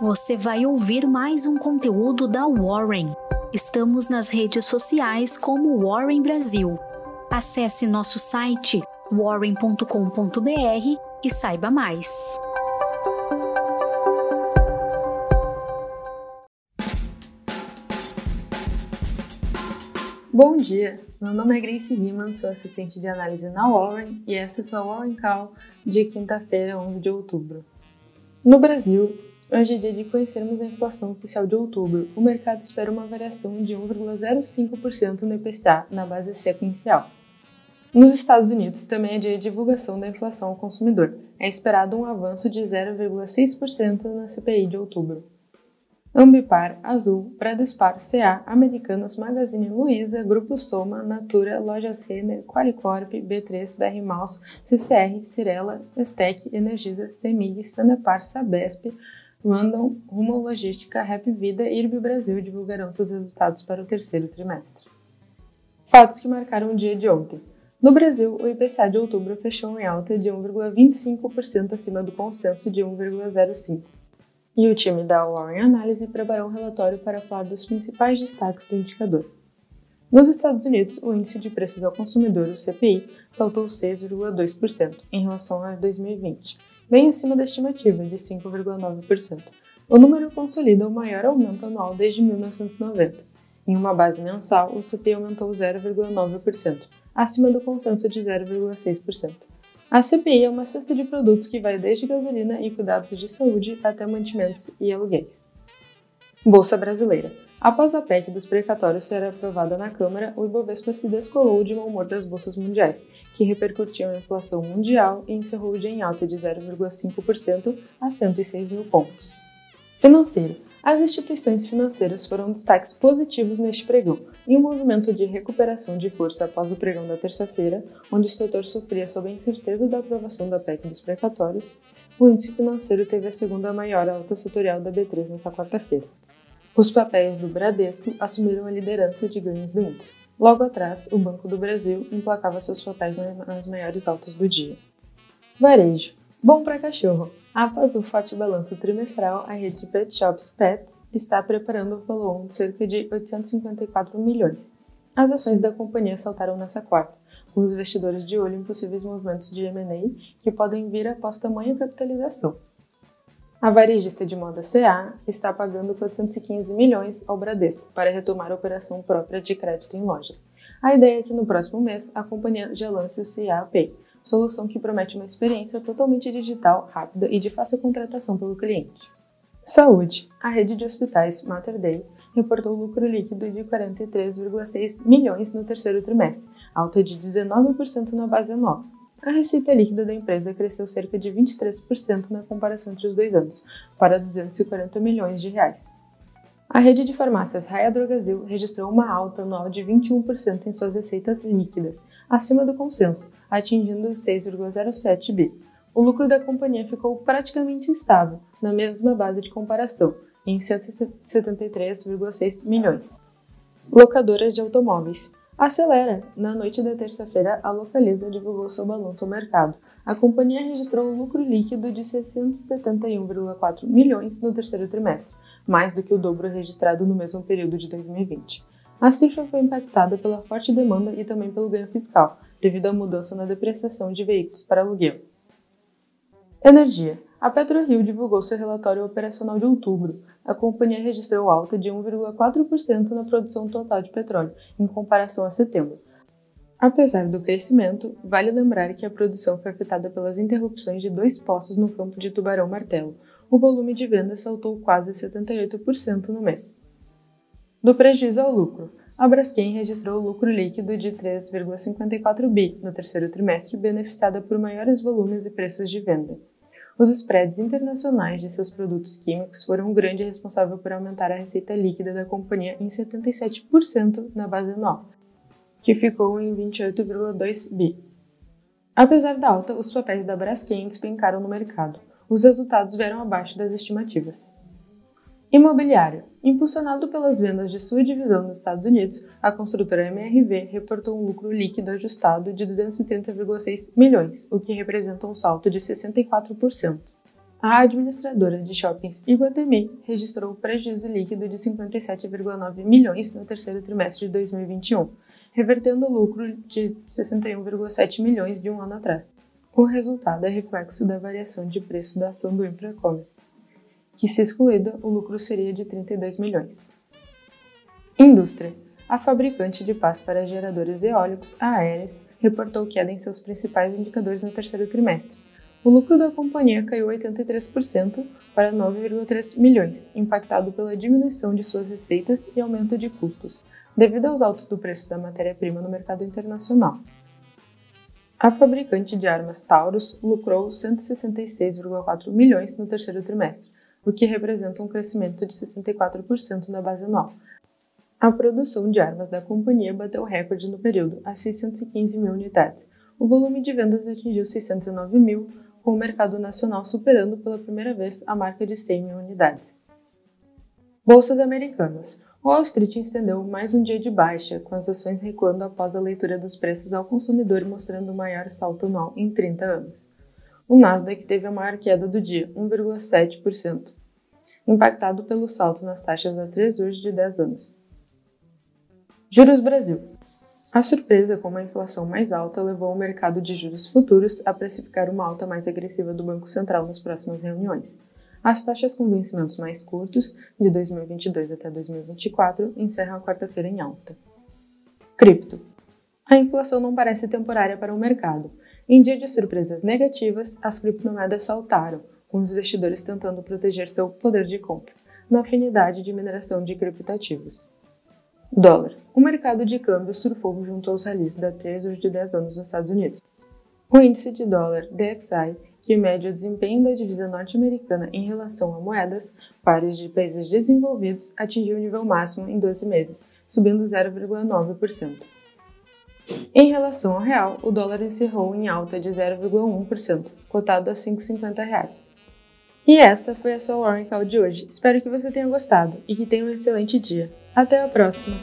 você vai ouvir mais um conteúdo da Warren. Estamos nas redes sociais como Warren Brasil. Acesse nosso site warren.com.br e saiba mais. Bom dia, meu nome é Grace Riemann, sou assistente de análise na Warren e essa é sua Warren Call de quinta-feira, 11 de outubro. No Brasil, hoje é dia de conhecermos a inflação oficial de outubro. O mercado espera uma variação de 1,05% no IPCA na base sequencial. Nos Estados Unidos, também é dia de divulgação da inflação ao consumidor. É esperado um avanço de 0,6% na CPI de outubro. Ambipar, Azul, Bradespar, CA, Americanas, Magazine Luiza, Grupo Soma, Natura, Lojas Renner, Qualicorp, B3, BR Maus, CCR, Cirela, Estec, Energisa, Semig, Sanepar, Sabesp, Random, Rumo Logística, Rap Vida e IRB Brasil divulgarão seus resultados para o terceiro trimestre. Fatos que marcaram o dia de ontem. No Brasil, o IPCA de outubro fechou em alta de 1,25% acima do consenso de 1,05%. E o time da Warren Analyse preparou um relatório para falar dos principais destaques do indicador. Nos Estados Unidos, o índice de preços ao consumidor, o CPI, saltou 6,2% em relação a 2020, bem acima da estimativa de 5,9%. O número consolida o maior aumento anual desde 1990. Em uma base mensal, o CPI aumentou 0,9%, acima do consenso de 0,6%. A CPI é uma cesta de produtos que vai desde gasolina e cuidados de saúde até mantimentos e aluguéis. Bolsa Brasileira. Após a PEC dos precatórios ser aprovada na Câmara, o Ibovespa se descolou de mau humor das bolsas mundiais, que repercutiam a inflação mundial e encerrou o dia em alta de 0,5% a 106 mil pontos. Financeiro. As instituições financeiras foram destaques positivos neste pregão, em um movimento de recuperação de força após o pregão da terça-feira, onde o setor sofria sob a incerteza da aprovação da PEC dos precatórios, o índice financeiro teve a segunda maior alta setorial da B3 nesta quarta-feira. Os papéis do Bradesco assumiram a liderança de ganhos do índice. Logo atrás, o Banco do Brasil emplacava seus papéis nas maiores altas do dia. Varejo. Bom para cachorro. Após o forte balanço trimestral, a rede de Pet Shops Pets está preparando o follow de cerca de 854 milhões. As ações da companhia saltaram nessa quarta, com os investidores de olho em possíveis movimentos de M&A que podem vir após tamanha capitalização. A varejista de moda CA está pagando 415 milhões ao Bradesco para retomar a operação própria de crédito em lojas. A ideia é que no próximo mês a companhia já lance o CA Pay, solução que promete uma experiência totalmente digital, rápida e de fácil contratação pelo cliente. Saúde. A rede de hospitais Mater Dei reportou lucro líquido de 43,6 milhões no terceiro trimestre, alta de 19% na base anual. A receita líquida da empresa cresceu cerca de 23% na comparação entre os dois anos, para 240 milhões de reais. A rede de farmácias Raia Drogazil registrou uma alta anual de 21% em suas receitas líquidas, acima do consenso, atingindo 6,07 bi. O lucro da companhia ficou praticamente estável, na mesma base de comparação, em 173,6 milhões. Locadoras de automóveis. Acelera! Na noite da terça-feira, a Localiza divulgou seu balanço ao mercado. A companhia registrou um lucro líquido de 671,4 milhões no terceiro trimestre, mais do que o dobro registrado no mesmo período de 2020. A cifra foi impactada pela forte demanda e também pelo ganho fiscal, devido à mudança na depreciação de veículos para aluguel. Energia. A PetroRio divulgou seu relatório operacional de outubro. A companhia registrou alta de 1,4% na produção total de petróleo, em comparação a setembro. Apesar do crescimento, vale lembrar que a produção foi afetada pelas interrupções de dois poços no campo de Tubarão Martelo, o volume de vendas saltou quase 78% no mês. Do prejuízo ao lucro, a Braskem registrou lucro líquido de 3,54 bi no terceiro trimestre, beneficiada por maiores volumes e preços de venda. Os spreads internacionais de seus produtos químicos foram um grande responsável por aumentar a receita líquida da companhia em 77% na base anual, que ficou em 28,2 bi. Apesar da alta, os papéis da Braskem despencaram no mercado os resultados vieram abaixo das estimativas. Imobiliário. Impulsionado pelas vendas de sua divisão nos Estados Unidos, a construtora MRV reportou um lucro líquido ajustado de 230,6 milhões, o que representa um salto de 64%. A administradora de shoppings Iguatemi registrou prejuízo líquido de 57,9 milhões no terceiro trimestre de 2021, revertendo o lucro de 61,7 milhões de um ano atrás. O resultado é reflexo da variação de preço da ação do Infracommerce, que se excluída, o lucro seria de 32 milhões. Indústria. A fabricante de pás para geradores eólicos, a Aeres, reportou queda em seus principais indicadores no terceiro trimestre, o lucro da companhia caiu 83% para 9,3 milhões, impactado pela diminuição de suas receitas e aumento de custos, devido aos altos do preço da matéria-prima no mercado internacional. A fabricante de armas Taurus lucrou 166,4 milhões no terceiro trimestre, o que representa um crescimento de 64% na base anual. A produção de armas da companhia bateu recorde no período, a 615 mil unidades. O volume de vendas atingiu 609 mil, com o mercado nacional superando pela primeira vez a marca de 100 mil unidades. Bolsas americanas. Wall Street estendeu mais um dia de baixa, com as ações recuando após a leitura dos preços ao consumidor mostrando o maior salto anual em 30 anos. O Nasdaq teve a maior queda do dia, 1,7%, impactado pelo salto nas taxas a Treasuries de 10 anos. Juros Brasil. A surpresa com uma inflação mais alta levou o mercado de juros futuros a precificar uma alta mais agressiva do Banco Central nas próximas reuniões. As taxas com vencimentos mais curtos, de 2022 até 2024, encerram a quarta-feira em alta. Cripto. A inflação não parece temporária para o mercado. Em dia de surpresas negativas, as criptomoedas saltaram, com os investidores tentando proteger seu poder de compra, na afinidade de mineração de criptativos. Dólar. O mercado de câmbio surfou junto aos ralis da Treasury de 10 anos nos Estados Unidos. O índice de dólar DXY, que mede o desempenho da divisa norte-americana em relação a moedas pares de países desenvolvidos, atingiu o nível máximo em 12 meses, subindo 0,9%. Em relação ao real, o dólar encerrou em alta de 0,1%, cotado a R$ 5,50. E essa foi a sua Warren Call de hoje. Espero que você tenha gostado e que tenha um excelente dia. Até a próxima!